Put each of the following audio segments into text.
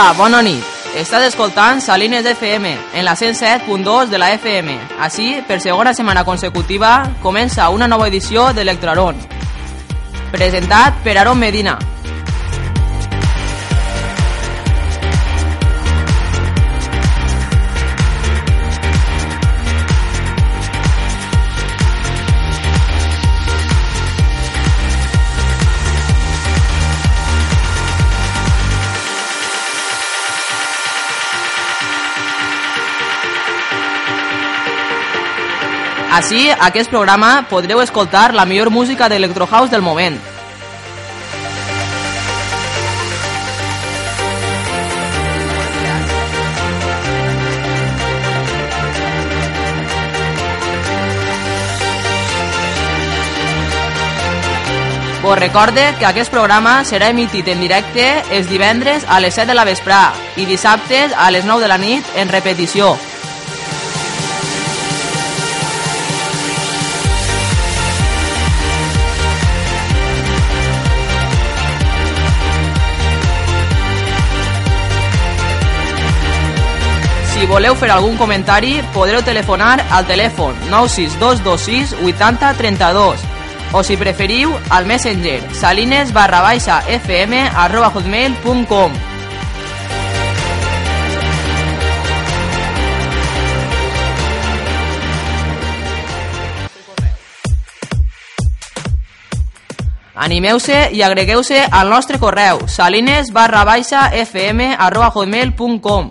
Hola, bona nit. Estàs escoltant Salines FM en la 107.2 de la FM. Així, per segona setmana consecutiva, comença una nova edició d'Electraron. Presentat per Aaron Medina. Així, a aquest programa podreu escoltar la millor música d'Electrohouse del moment. Vos recorde que aquest programa serà emitit en directe els divendres a les 7 de la vesprà i dissabtes a les 9 de la nit en repetició. Voleu fer algun comentari, podreu telefonar al telèfon 96226 80 32 o si preferiu al messenger salines barra baixa fm arroba hotmail.com Animeu-se i agregueu-se al nostre correu salines barra baixa fm arroba hotmail.com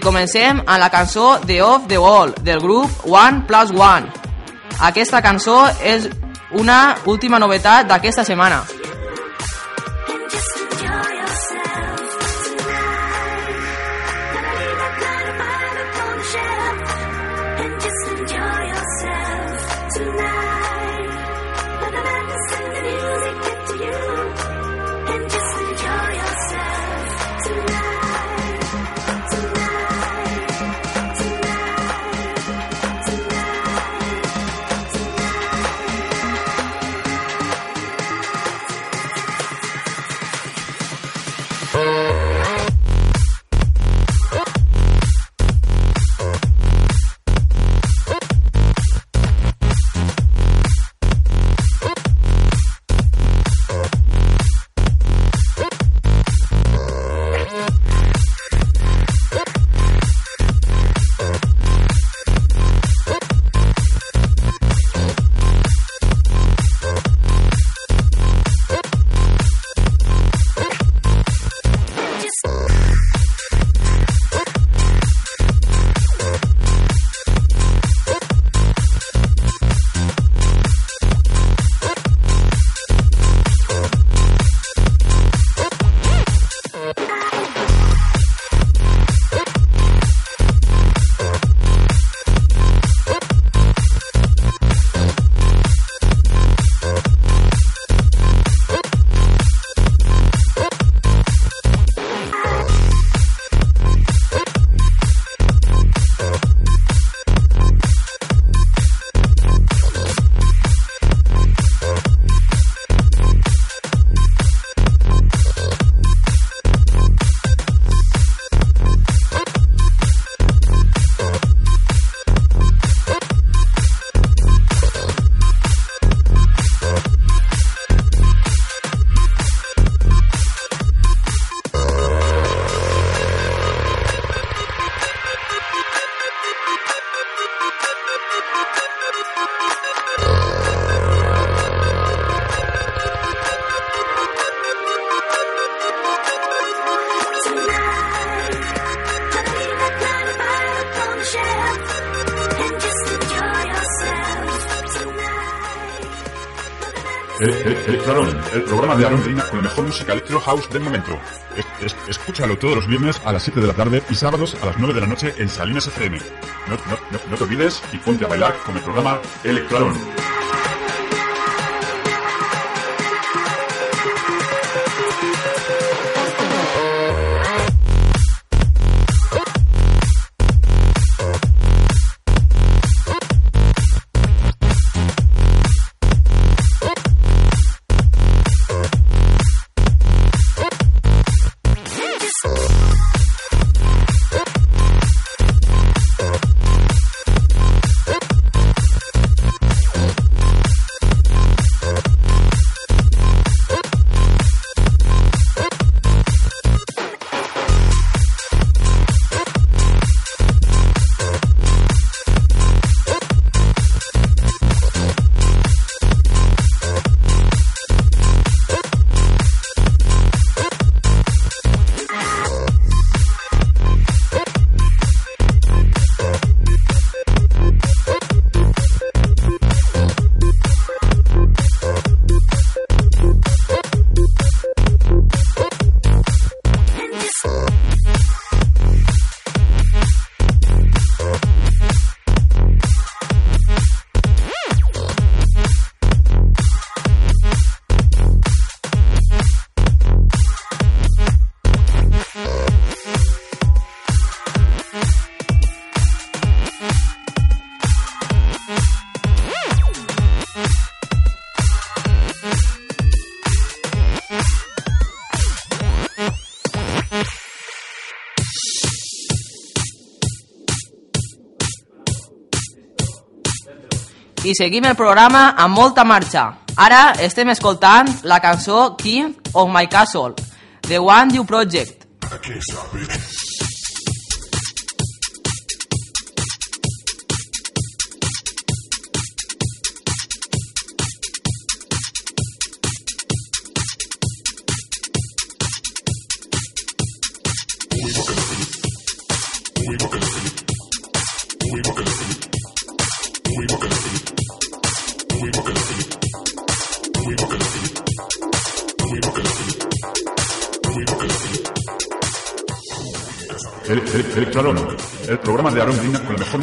Comencem amb la cançó The Off the Wall del grup One Plus One. Aquesta cançó és una última novetat d'aquesta setmana. Programa de Aaron Medina con la mejor música electro house del momento. Es- es- escúchalo todos los viernes a las 7 de la tarde y sábados a las 9 de la noche en Salinas FM. No, no, no, no te olvides y ponte a bailar con el programa Electrarón. I seguim el programa amb molta marxa. Ara estem escoltant la cançó King of My Castle, The One You Project. Stop it.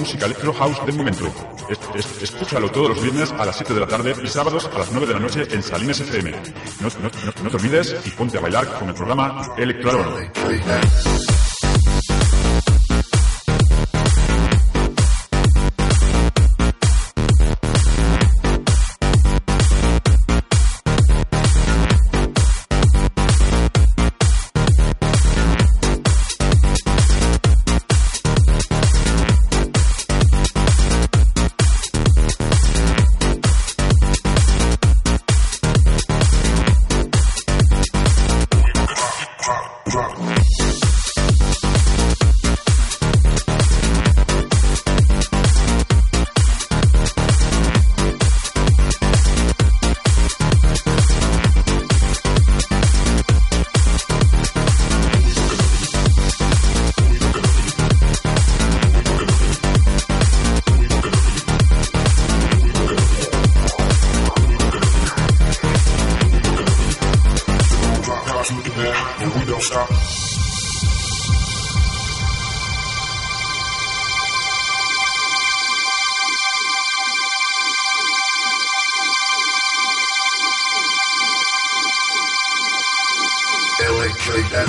Música electro house del momento. escúchalo todos los viernes a las 7 de la tarde y sábados a las 9 de la noche en Salines FM. No, te olvides y ponte a bailar con el programa Electro appreciate that.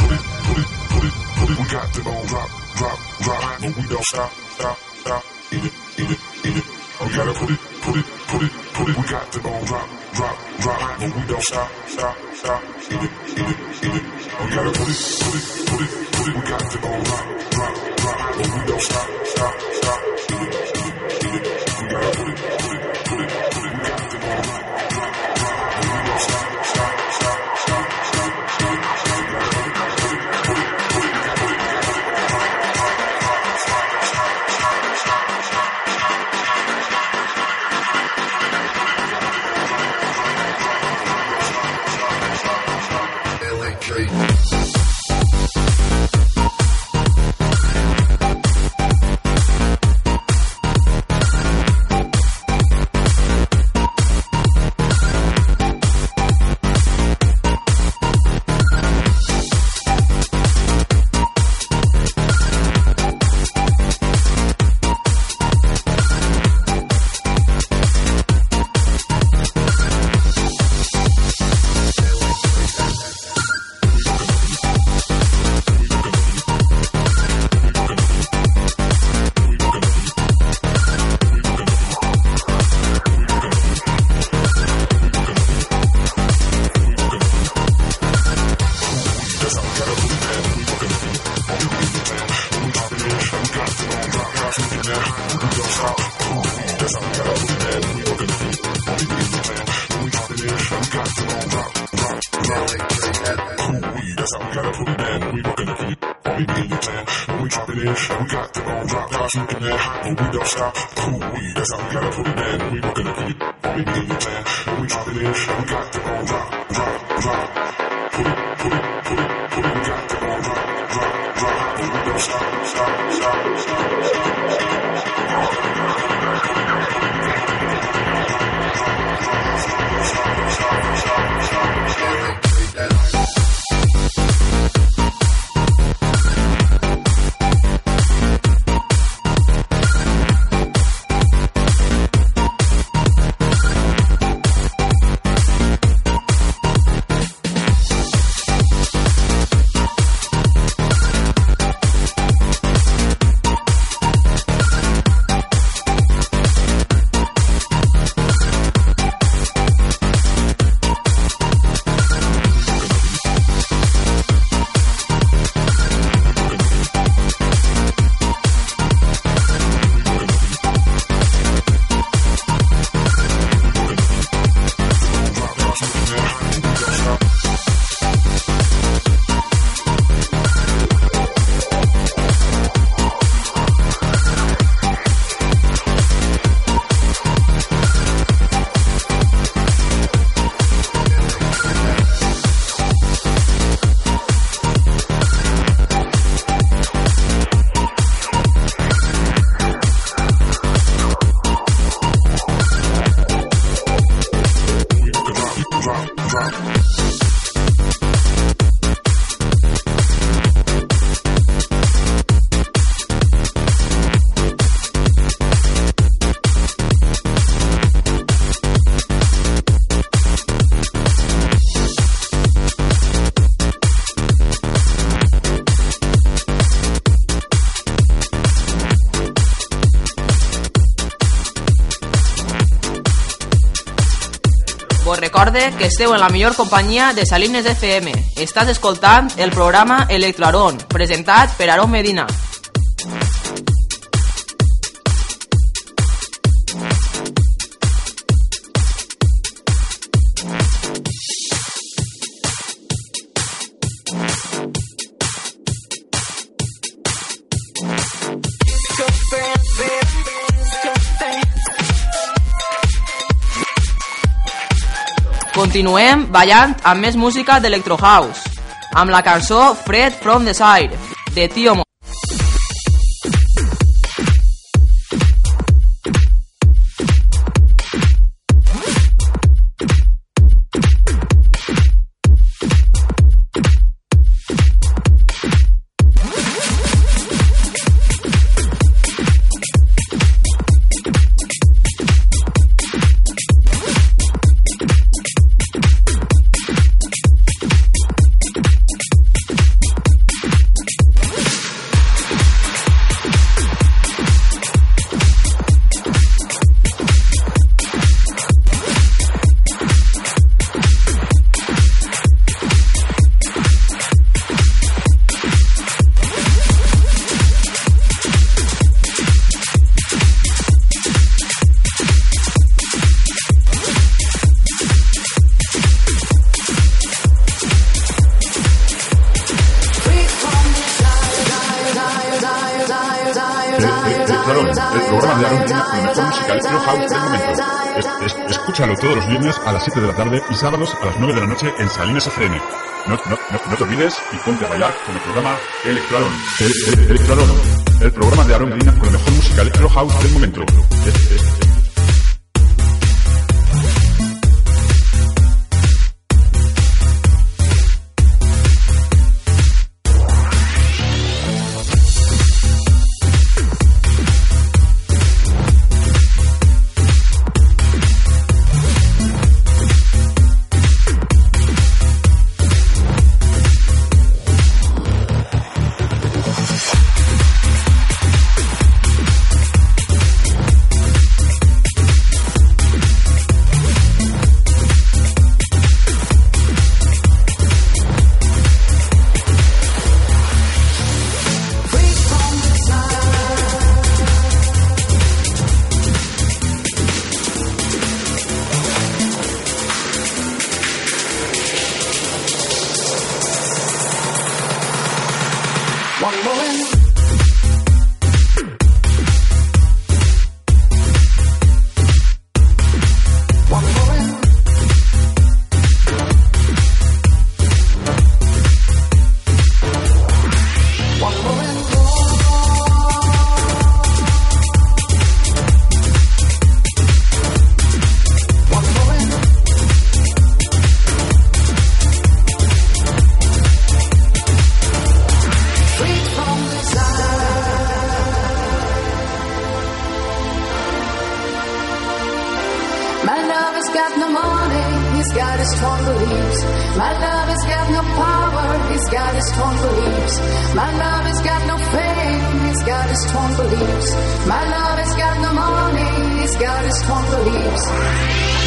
We got it on drop, drop, drop, but we don't stop, stop, stop. In it, in it, in it. We gotta put it, put it, put it, put it. We got it on drop, drop, drop, but we don't stop, stop, stop. In it, in it, in it. We gotta put it, put it, put it, put it. We got it on drop, drop, drop, but we don't stop, stop, stop. In it, in it, in it. stars looking at her, but we don't stop. Cool weed, that's how we gotta put it in. We looking at it, only because we plan. And we drop it in, and we got the whole drop, drop, drop. Put it, put it, put it, put it. We got the whole drop, drop, drop. But we don't stop, stop, stop, stop, stop. Recorde que esteu en la millor companyia de Salines FM. Estàs escoltant el programa Electroaron, presentat per Aron Medina. Continuem ballant amb més música d'Electro House, amb la cançó Fred from the Side, de Tio Mo. El programa de Aaron con la mejor música electro house del momento. Es- es- escúchalo todos los viernes a las 7 de la tarde y sábados a las 9 de la noche en Salines FM. No, no, no, no te olvides y ponte a bailar con el programa Electroaron. El, el- Electroaron, el programa de Aaron Pina con la mejor música electro house del momento. Es- beliefs. My love has got no power, he's got his strong beliefs. My love has got no fame, he's got his strong beliefs. My love has got no money, he's got his strong beliefs.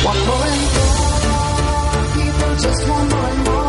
One more and more, people just want more and more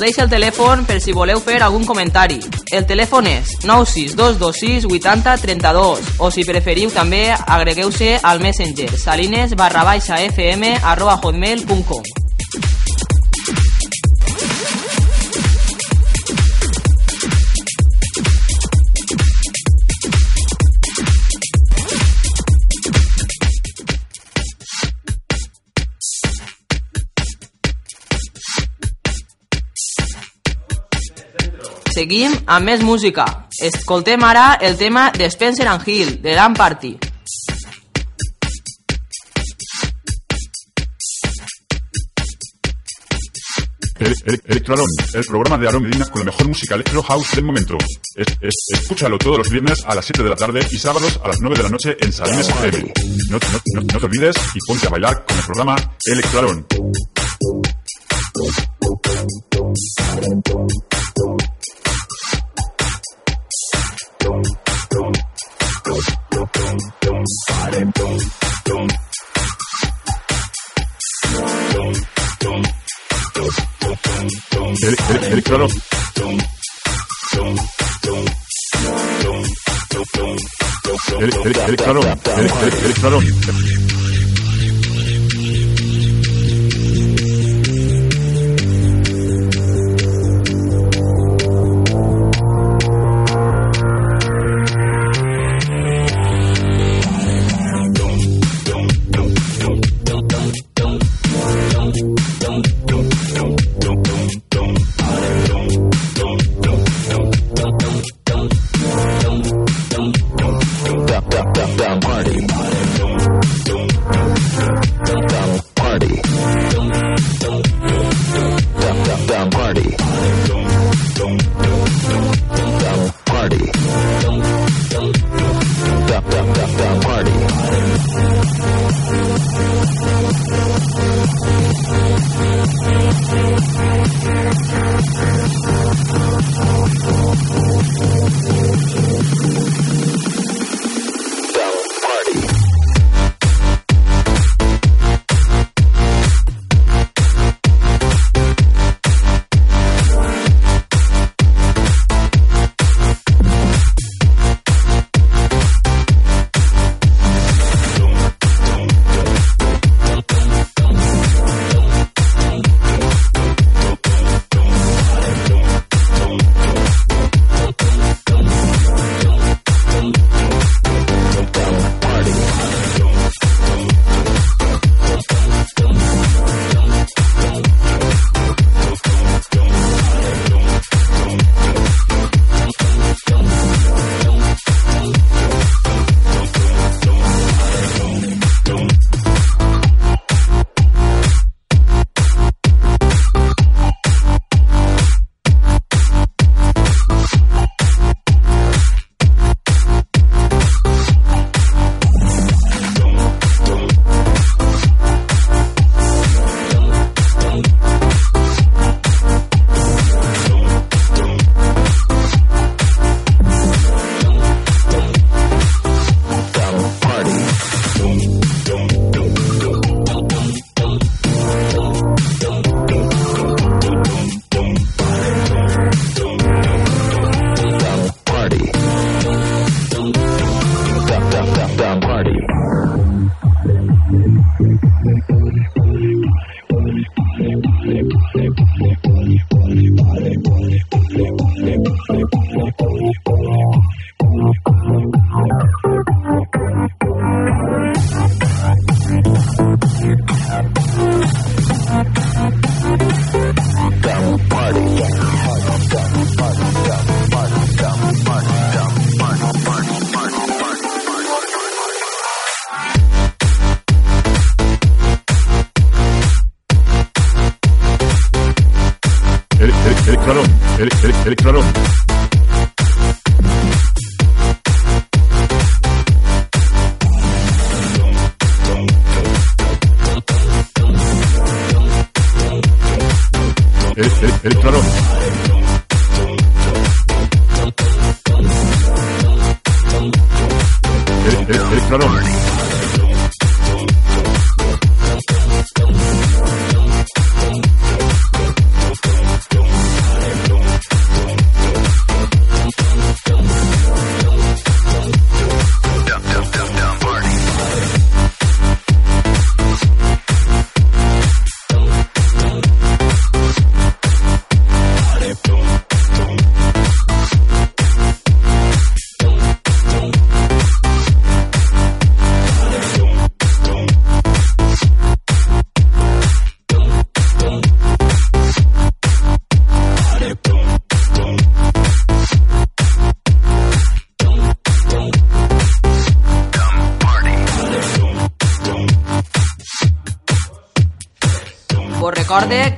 Vos deixo el telèfon per si voleu fer algun comentari. El telèfon és 96226 80 32 o si preferiu també agregueu-se al Messenger salines barra baixa fm arroba hotmail.com Seguim amb més música. Escoltem ara el tema de Spencer and Hill, de Dan Party. El, el, Electroalón, el programa de Aaron Medina con la mejor música electro house del momento. Es, es, escúchalo todos los viernes a las 7 de la tarde y sábados a las 9 de la noche en Salines FM. No, no, no, no te olvides y ponte a bailar con el programa Electroalón. El, el, el claro. El, el, el claro. El.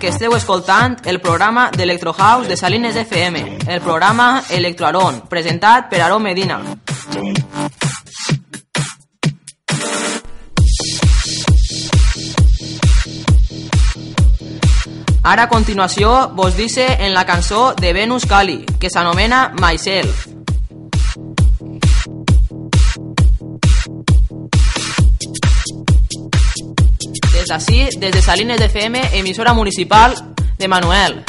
Que esteu escoltant el programa d'Electro House de Salines FM, el programa Electroaron, presentat per Aron Medina. Ara a continuació vos dice en la cançó de Venus Cali, que s'anomena Myself. así desde Salines de FM, emisora municipal de Manuel.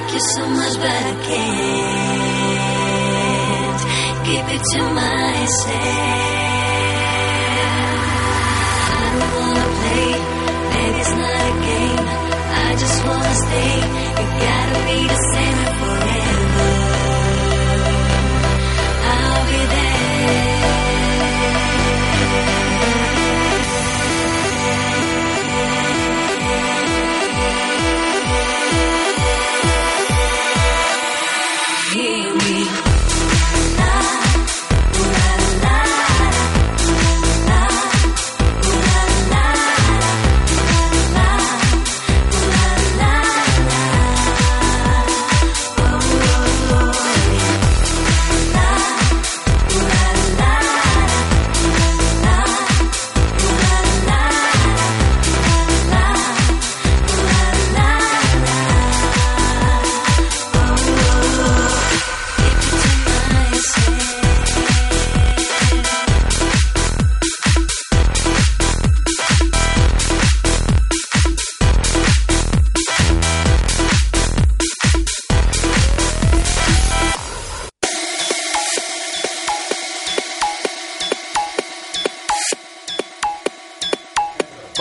Like you so much, but I can't keep it to myself. I don't wanna play, baby, it's not a game. I just wanna stay. You gotta be the same forever. I'll be there.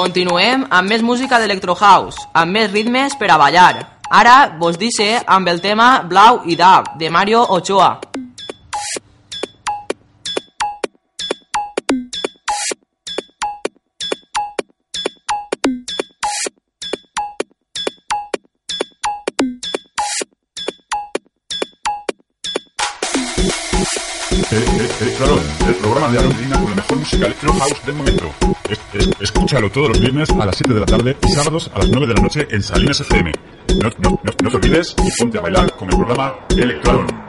Continuem amb més música d'Electro House, amb més ritmes per a ballar. Ara vos dice amb el tema Blau i Dab, de Mario Ochoa. Eh, eh, Electroaron, el programa de Medina con la mejor música electro house del momento. Es- escúchalo todos los viernes a las 7 de la tarde y sábados a las 9 de la noche en Salinas FM. No, no, no, no te olvides y ponte a bailar con el programa Electroaron.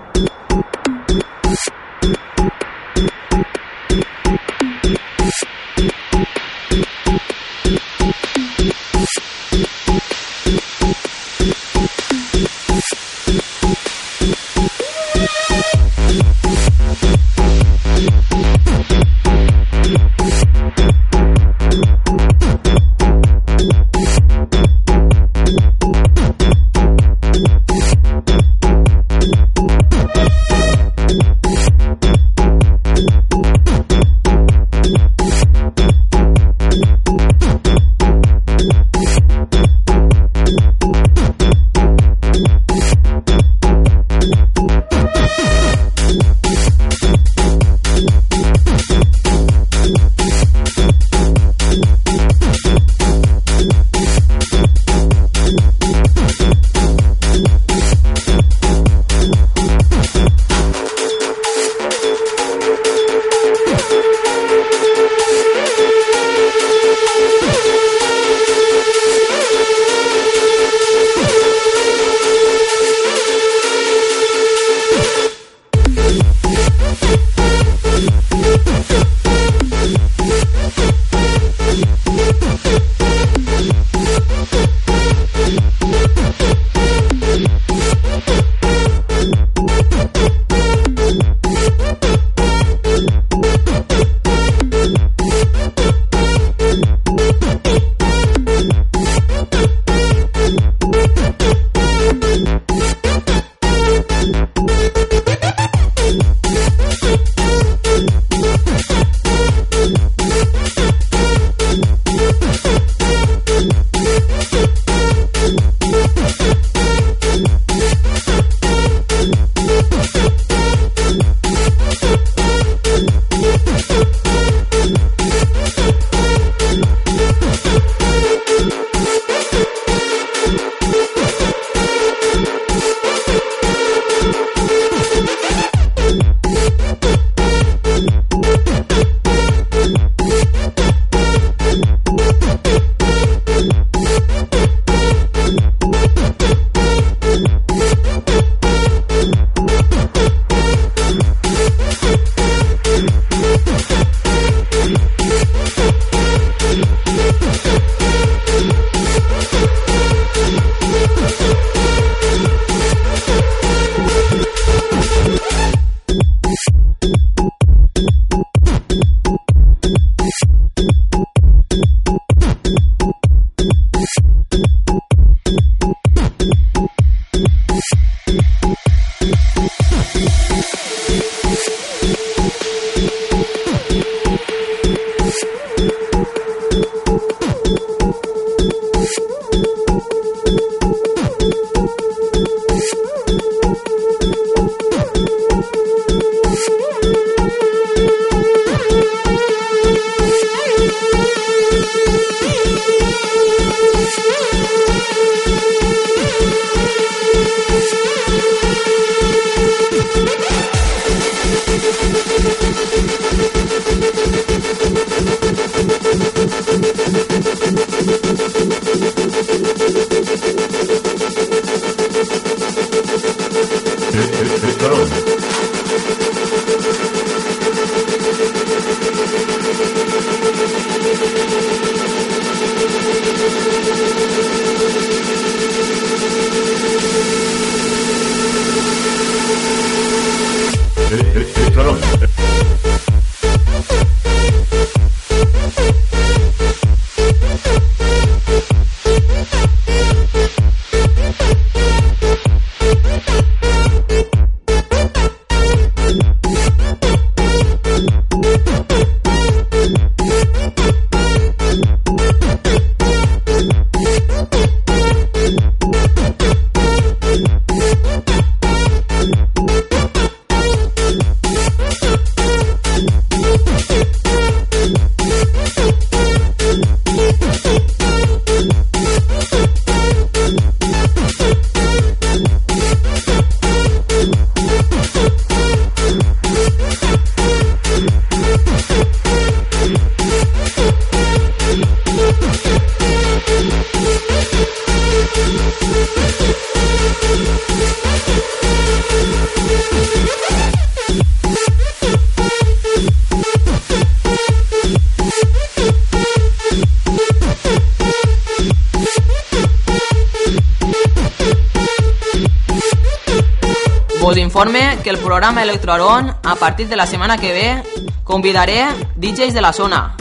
Programa Electroarón, a partir de la setmana que ve, convidaré DJs de la zona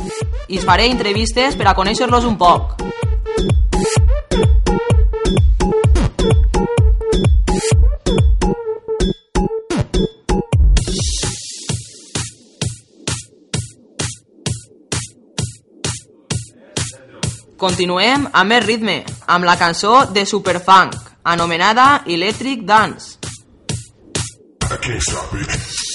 i us faré entrevistes per a conèixer-los un poc. Continuem amb més ritme, amb la cançó de Superfunk, anomenada Electric Dance. Aquí, it.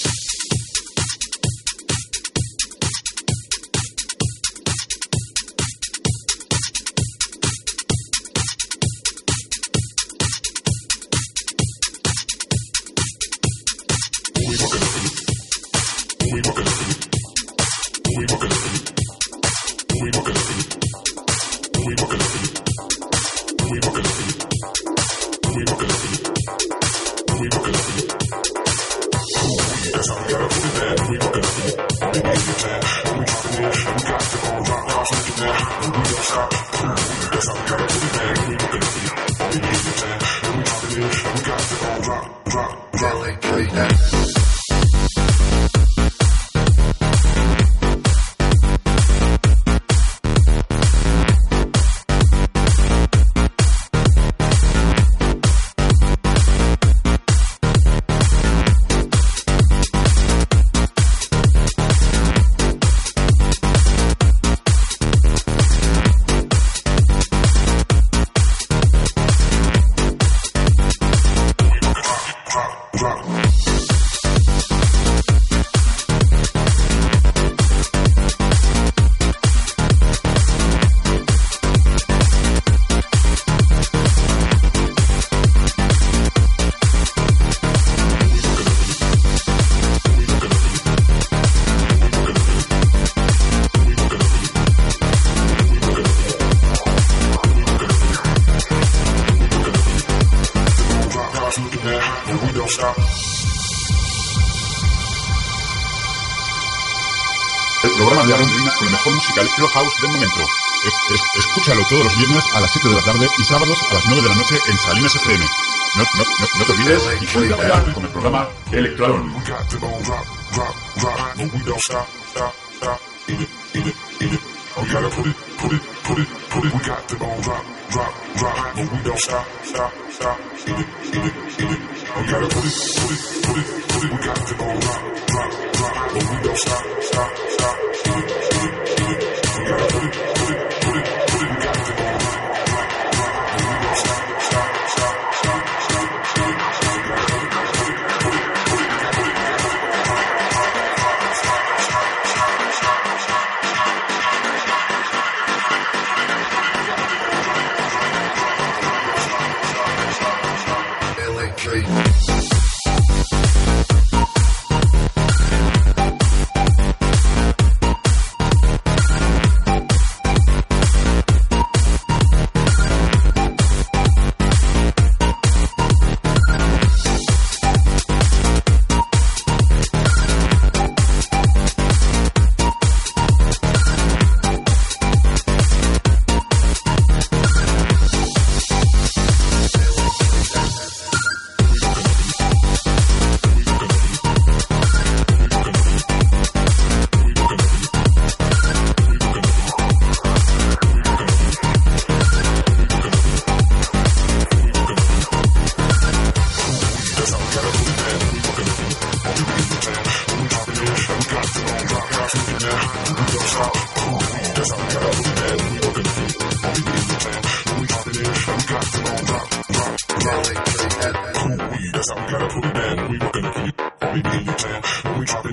Con el mejor música electro house del momento. Es- es- escúchalo todos los viernes a las 7 de la tarde y sábados a las 9 de la noche en Salinas FM. No, no, no, no te olvides y a bailar con el programa Electroarón. We gotta put it, put it, put it, put it. We got to go rock, rock, rock, but we don't stop, stop, stop. Eat it, eat it, eat it. We gotta put it, put it, put it, put it. We got to go rock, rock, rock, but we don't stop, stop, stop. Eat it, eat it, eat it. We gotta put it, put it,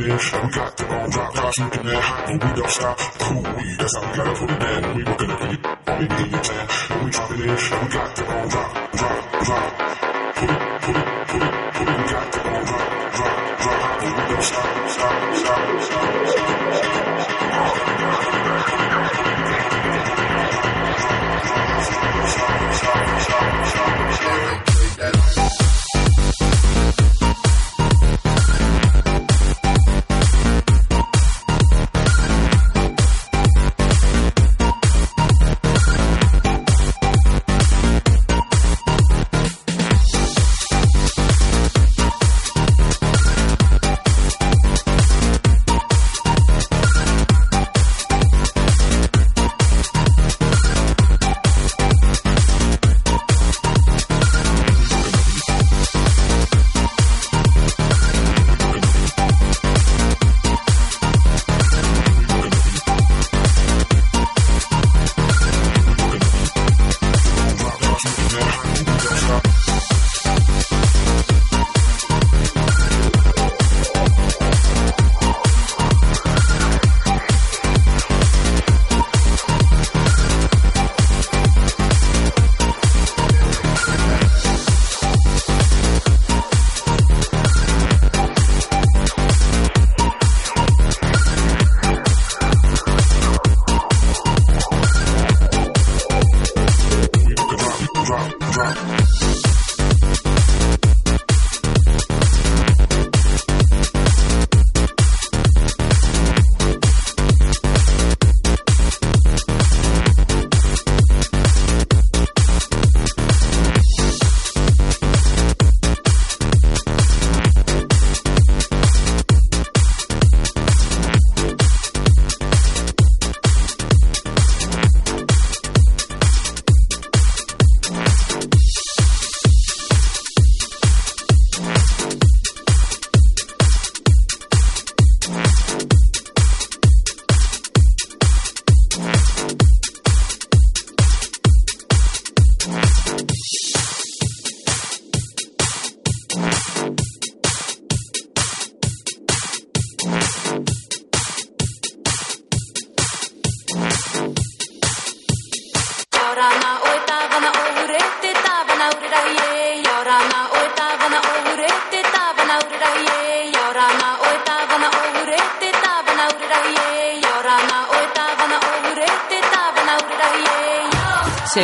in. And we got the bone drop, drop, shooting it hot, and we don't stop. Cool we? that's how we gotta put it down. We working up in it, only give you.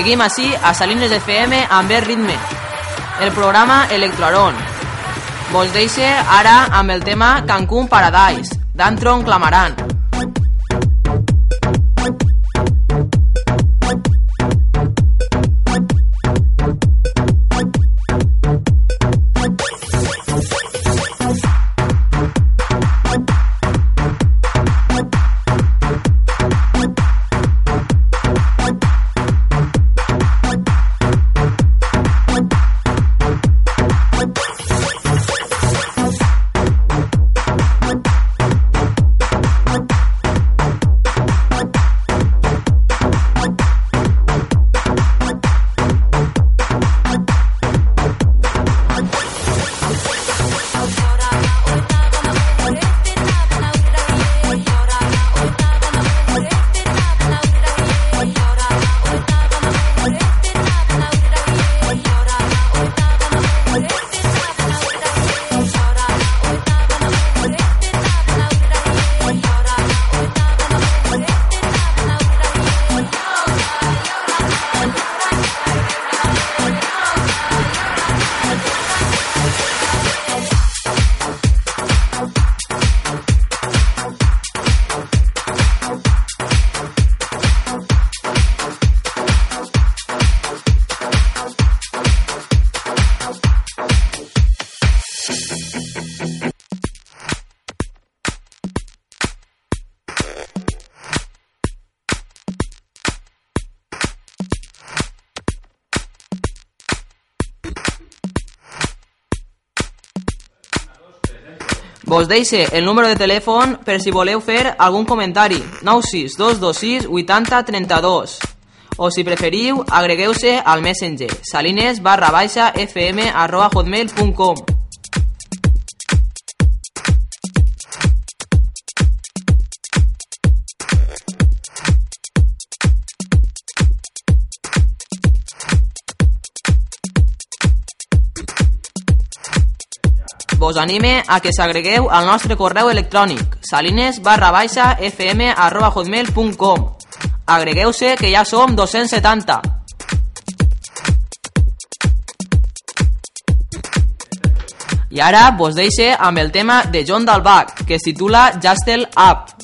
Seguim així a Salines FM amb el ritme. El programa Electroaron. Vos deixe ara amb el tema Cancún Paradise, d'Antron Clamaran. Vos deixe el número de telèfon per si voleu fer algun comentari. 96226 80 32. O si preferiu, agregueu-se al Messenger salines barra baixa fm arroba hotmail.com Vos anime a que s'agregueu al nostre correu electrònic salines barra baixa fm arroba hotmail.com Agregueu-se que ja som 270. I ara vos deixe amb el tema de John Dalbach, que es titula Justel Up.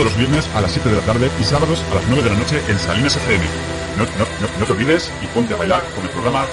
Todos los viernes a las 7 de la tarde y sábados a las 9 de la noche en Salinas FM. No, no, no, no te olvides y ponte a bailar con el programa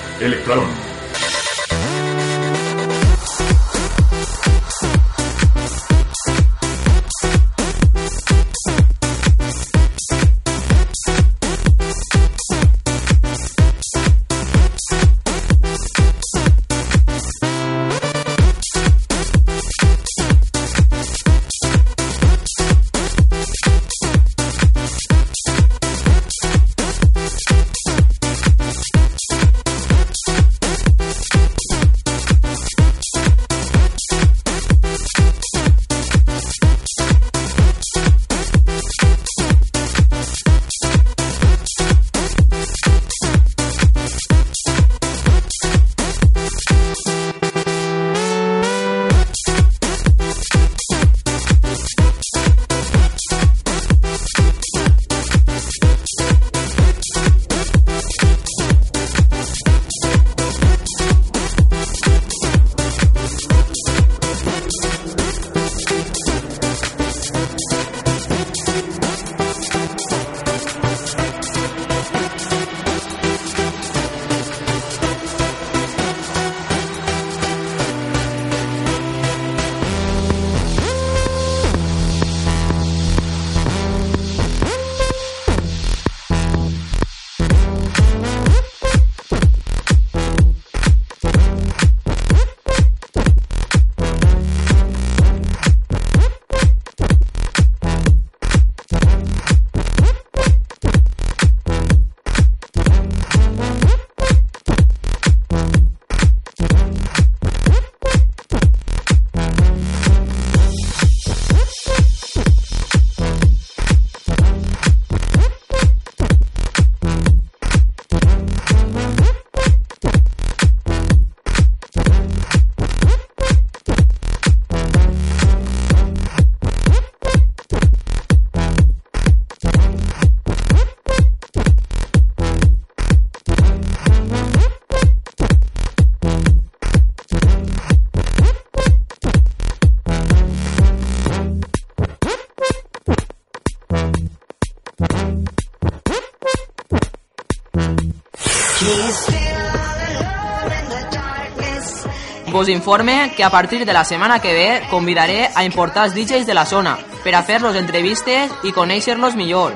Vos informe que a partir de la setmana que ve convidaré a importants DJs de la zona per a fer-los entrevistes i conèixer-los millor.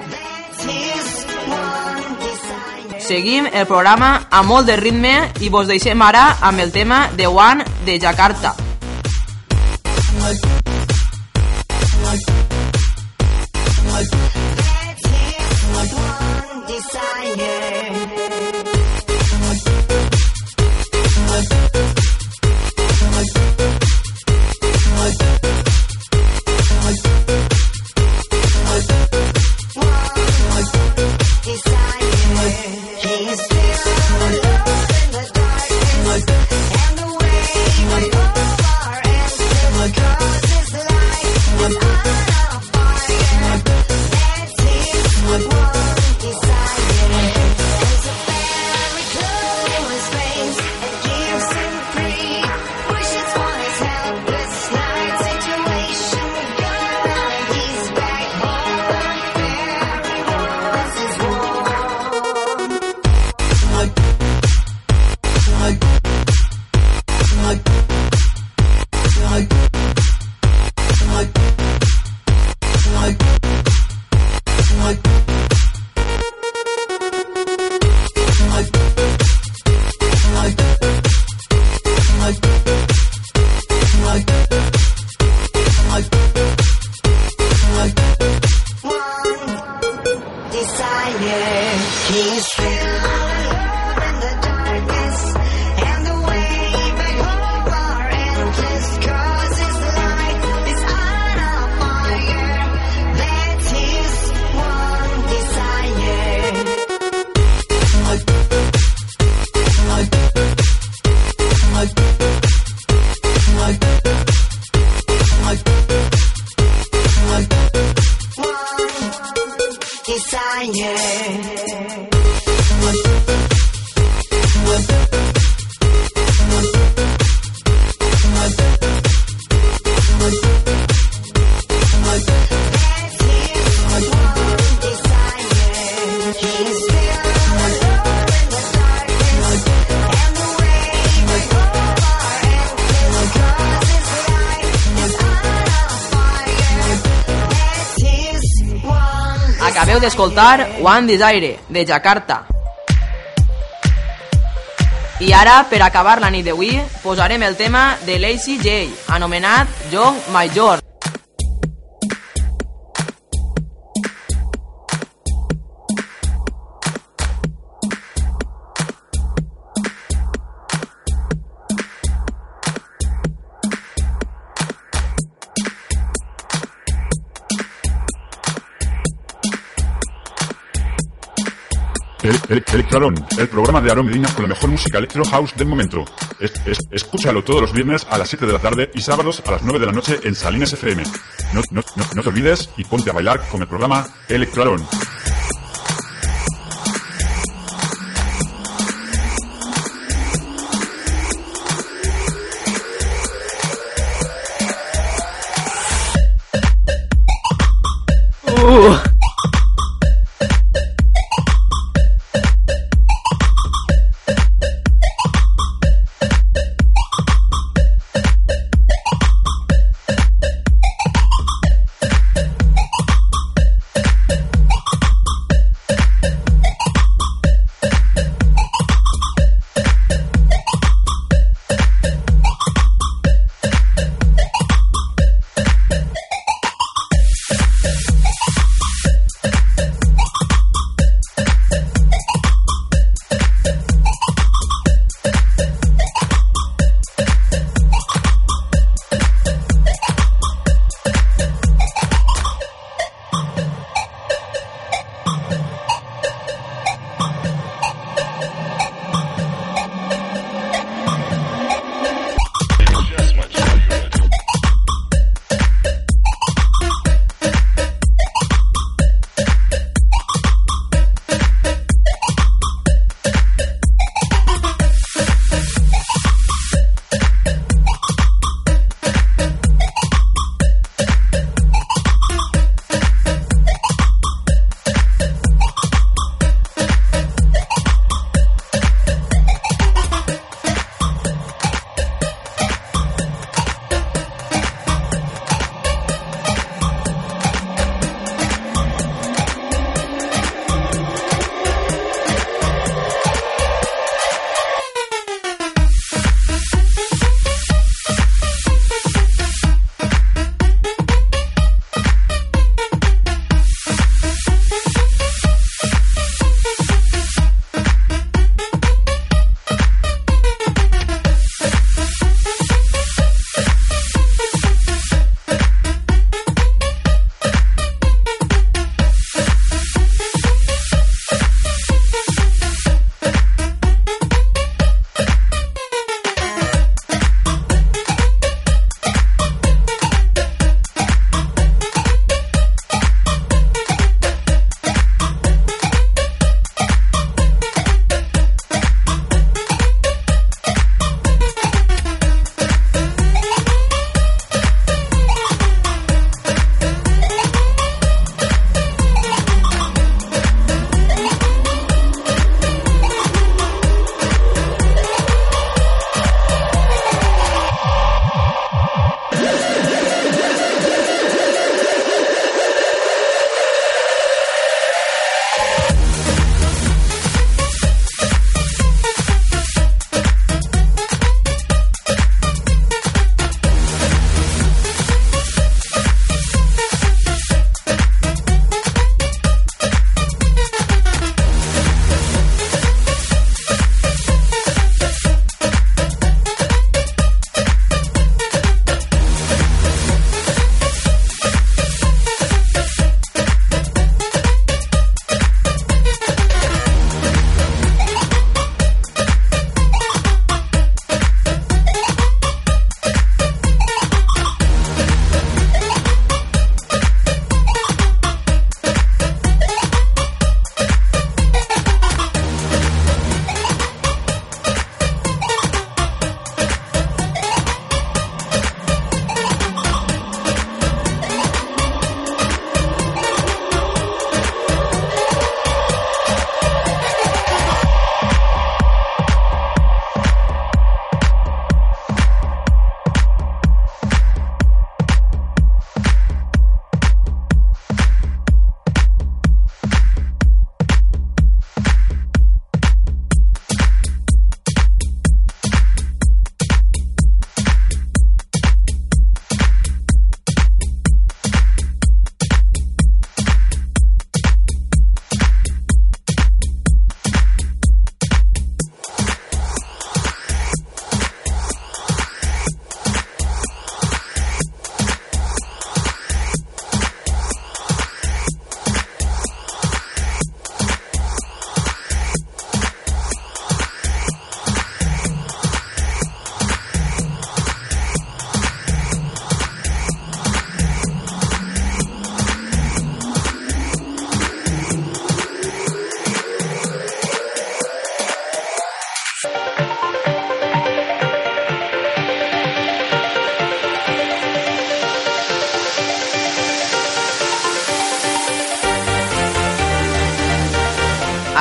Seguim el programa a molt de ritme i vos deixem ara amb el tema de One de Jakarta. And the Science. D'escoltar One Desire, de Jakarta. I ara, per acabar la nit d'avui, posarem el tema de Lazy J, anomenat Young Major. El, el, Electroarón, el programa de Aaron Medina con la mejor música electro house del momento. Es- es- escúchalo todos los viernes a las 7 de la tarde y sábados a las 9 de la noche en Salines FM. No, no, no, no te olvides y ponte a bailar con el programa Electroarón.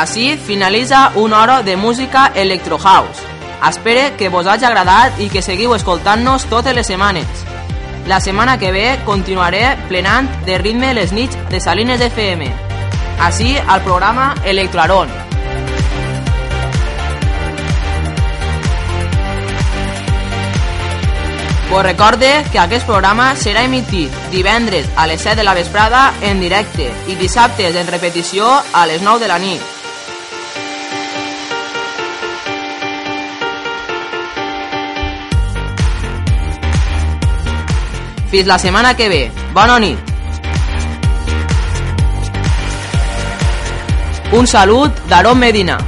Així finalitza una hora de música Electro House. Espere que vos hagi agradat i que seguiu escoltant-nos totes les setmanes. La setmana que ve continuaré plenant de ritme les nits de Salines FM. Així al programa Electroaron. Vos recorde que aquest programa serà emitit divendres a les 7 de la vesprada en directe i dissabtes en repetició a les 9 de la nit. Fins la setmana que ve. Bona nit. Un salut d'Aaron Medina.